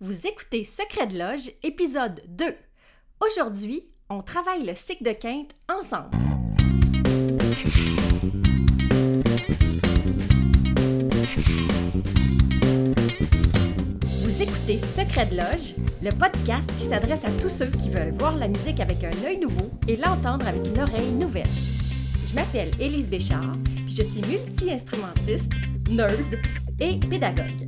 Vous écoutez Secret de Loge, épisode 2. Aujourd'hui, on travaille le cycle de quinte ensemble. Vous écoutez Secret de Loge, le podcast qui s'adresse à tous ceux qui veulent voir la musique avec un œil nouveau et l'entendre avec une oreille nouvelle. Je m'appelle Élise Béchard, puis je suis multi-instrumentiste, nerd et pédagogue.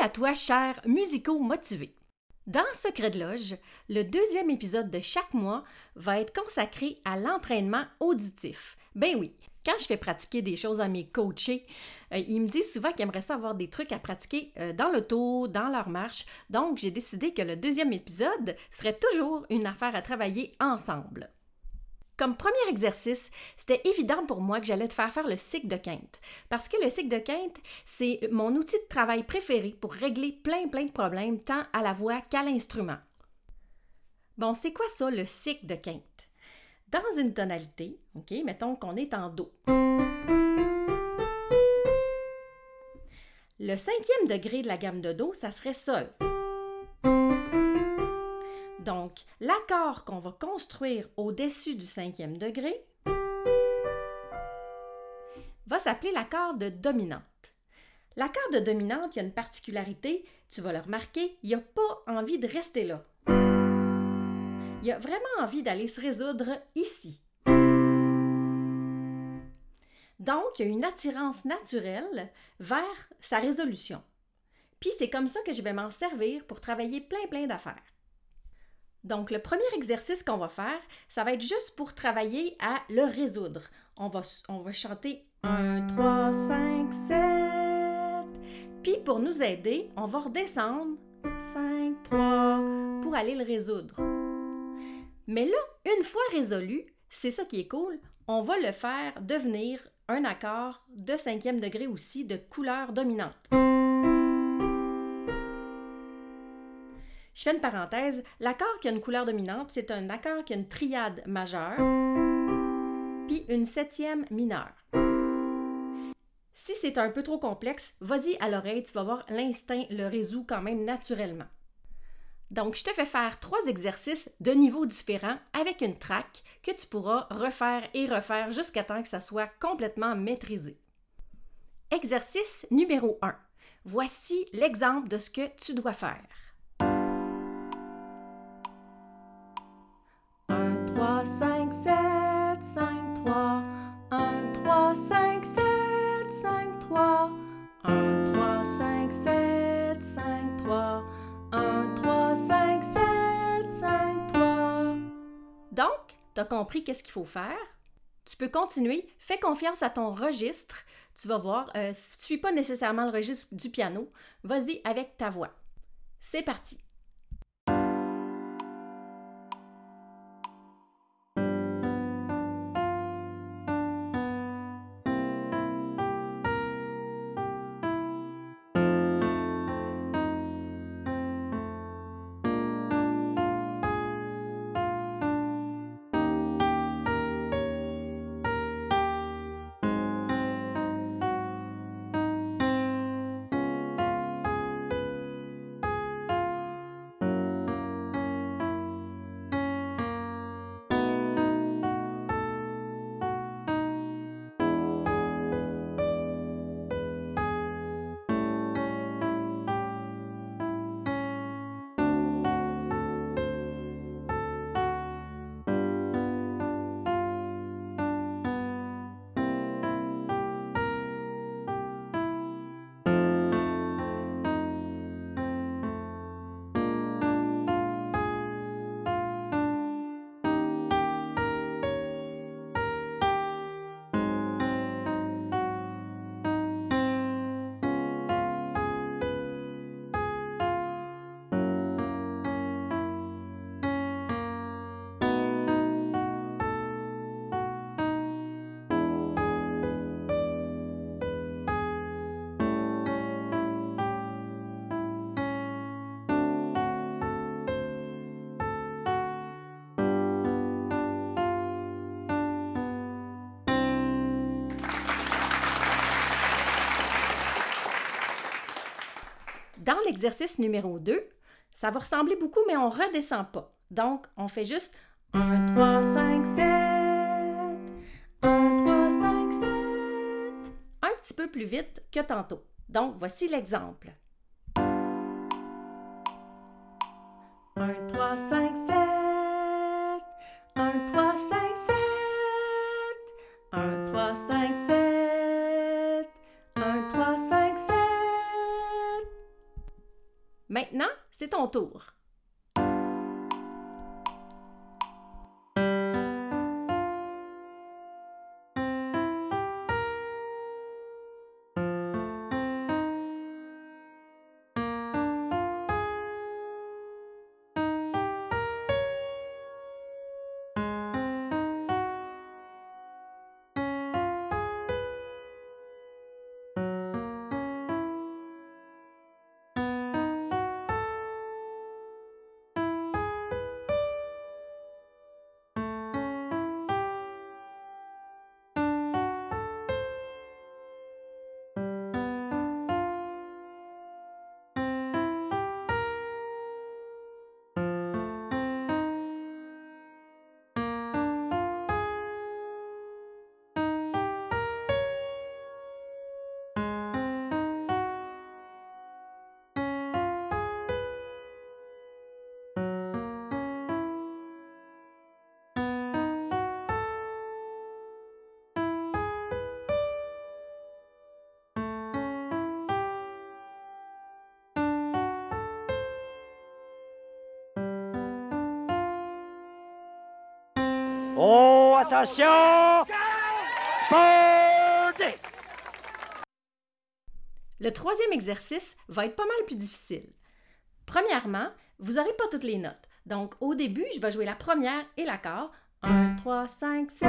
à toi, cher musicaux motivé. Dans Secret de Loge, le deuxième épisode de chaque mois va être consacré à l'entraînement auditif. Ben oui, quand je fais pratiquer des choses à mes coachés, euh, ils me disent souvent qu'ils aimeraient ça avoir des trucs à pratiquer euh, dans l'auto, dans leur marche. Donc, j'ai décidé que le deuxième épisode serait toujours une affaire à travailler ensemble. Comme premier exercice, c'était évident pour moi que j'allais te faire faire le cycle de quinte. Parce que le cycle de quinte, c'est mon outil de travail préféré pour régler plein plein de problèmes tant à la voix qu'à l'instrument. Bon, c'est quoi ça, le cycle de quinte? Dans une tonalité, OK, mettons qu'on est en Do. Le cinquième degré de la gamme de Do, ça serait Sol. Donc, l'accord qu'on va construire au-dessus du cinquième degré va s'appeler l'accord de dominante. L'accord de dominante, il y a une particularité, tu vas le remarquer, il n'y a pas envie de rester là. Il a vraiment envie d'aller se résoudre ici. Donc, il y a une attirance naturelle vers sa résolution. Puis c'est comme ça que je vais m'en servir pour travailler plein plein d'affaires. Donc, le premier exercice qu'on va faire, ça va être juste pour travailler à le résoudre. On va, on va chanter 1, 3, 5, 7. Puis, pour nous aider, on va redescendre 5, 3 pour aller le résoudre. Mais là, une fois résolu, c'est ça qui est cool, on va le faire devenir un accord de cinquième degré aussi de couleur dominante. Je fais une parenthèse. L'accord qui a une couleur dominante, c'est un accord qui a une triade majeure, puis une septième mineure. Si c'est un peu trop complexe, vas-y à l'oreille, tu vas voir, l'instinct le résout quand même naturellement. Donc, je te fais faire trois exercices de niveaux différents avec une traque que tu pourras refaire et refaire jusqu'à temps que ça soit complètement maîtrisé. Exercice numéro 1. Voici l'exemple de ce que tu dois faire. 3, 5, 7, 5, 3. 1, 3, 5, 7, 5, 3. 1, 3, 5, 7, 5, 3. 1, 3, 5, 7, 5, 3. Donc, tu as compris qu'est-ce qu'il faut faire? Tu peux continuer. Fais confiance à ton registre. Tu vas voir, euh, si tu ne suis pas nécessairement le registre du piano, vas-y avec ta voix. C'est parti. Dans l'exercice numéro 2, ça va ressembler beaucoup, mais on ne redescend pas. Donc, on fait juste 1, 3, 5, 7. 1, 3, 5, 7. Un petit peu plus vite que tantôt. Donc, voici l'exemple. 1, 3, 5, 7. 1, 3, 5, 7. Maintenant, c'est ton tour. Oh, attention! Birdie! Le troisième exercice va être pas mal plus difficile. Premièrement, vous n'aurez pas toutes les notes. Donc, au début, je vais jouer la première et l'accord. 1, 3, 5, 7.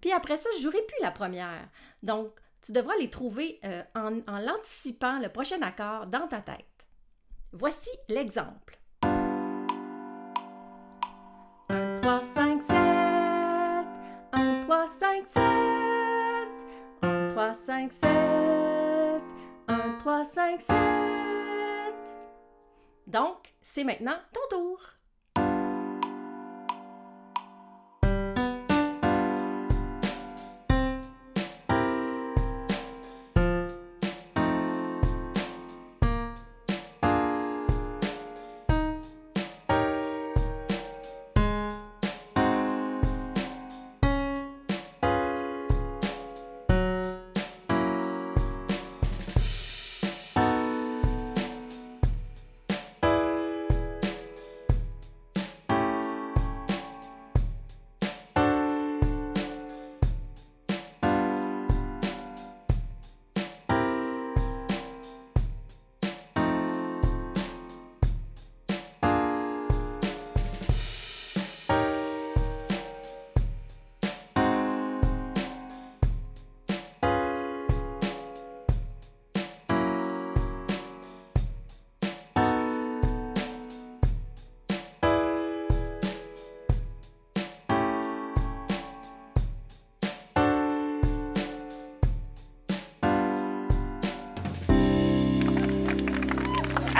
Puis après ça, je jouerai plus la première. Donc, tu devras les trouver euh, en, en l'anticipant le prochain accord dans ta tête. Voici l'exemple. 3, 5, 7. 1, 3, 5, 7. 1, 3, 5, 7. 1, 3, 5, 7. Donc, c'est maintenant ton tour.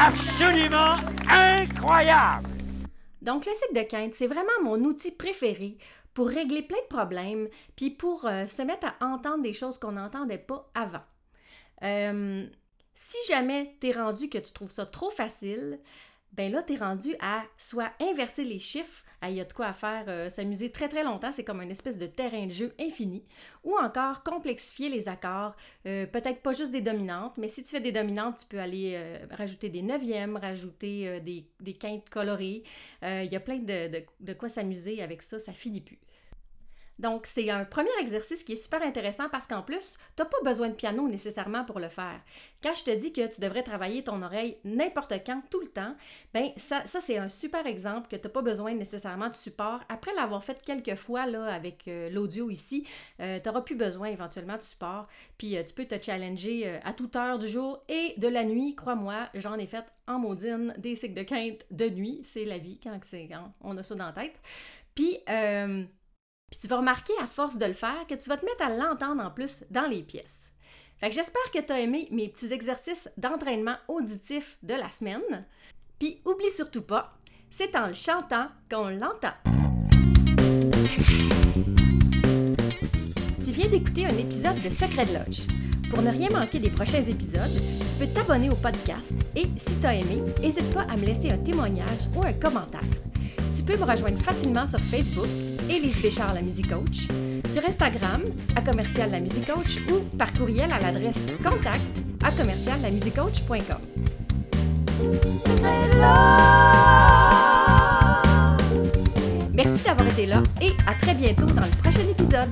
Absolument incroyable! Donc, le cycle de quinte, c'est vraiment mon outil préféré pour régler plein de problèmes, puis pour euh, se mettre à entendre des choses qu'on n'entendait pas avant. Euh, si jamais tu es rendu que tu trouves ça trop facile, ben là, tu es rendu à soit inverser les chiffres, il y a de quoi faire, euh, s'amuser très très longtemps, c'est comme une espèce de terrain de jeu infini, ou encore complexifier les accords, euh, peut-être pas juste des dominantes, mais si tu fais des dominantes, tu peux aller euh, rajouter des neuvièmes, rajouter des, des, quintes colorées, il y a plein de, de, de quoi s'amuser avec ça, ça finit plus. Donc, c'est un premier exercice qui est super intéressant parce qu'en plus, tu n'as pas besoin de piano nécessairement pour le faire. Quand je te dis que tu devrais travailler ton oreille n'importe quand, tout le temps, ben ça, c'est un super exemple que tu n'as pas besoin nécessairement de support. Après l'avoir fait quelques fois là, avec euh, l'audio ici, euh, tu n'auras plus besoin éventuellement de support. Puis euh, tu peux te challenger à toute heure du jour et de la nuit. Crois-moi, j'en ai fait en maudine des cycles de quinte de nuit. C'est la vie quand, quand on a ça dans la tête. Puis, puis tu vas remarquer à force de le faire que tu vas te mettre à l'entendre en plus dans les pièces. Fait que j'espère que tu as aimé mes petits exercices d'entraînement auditif de la semaine. Puis oublie surtout pas, c'est en le chantant qu'on l'entend. Tu viens d'écouter un épisode de Secret de Loge. Pour ne rien manquer des prochains épisodes, tu peux t'abonner au podcast et si tu as aimé, n'hésite pas à me laisser un témoignage ou un commentaire. Tu peux me rejoindre facilement sur Facebook, Élise Béchard, la musique coach, sur Instagram, à commercial la musique coach ou par courriel à l'adresse contact à commercial la Merci d'avoir été là et à très bientôt dans le prochain épisode.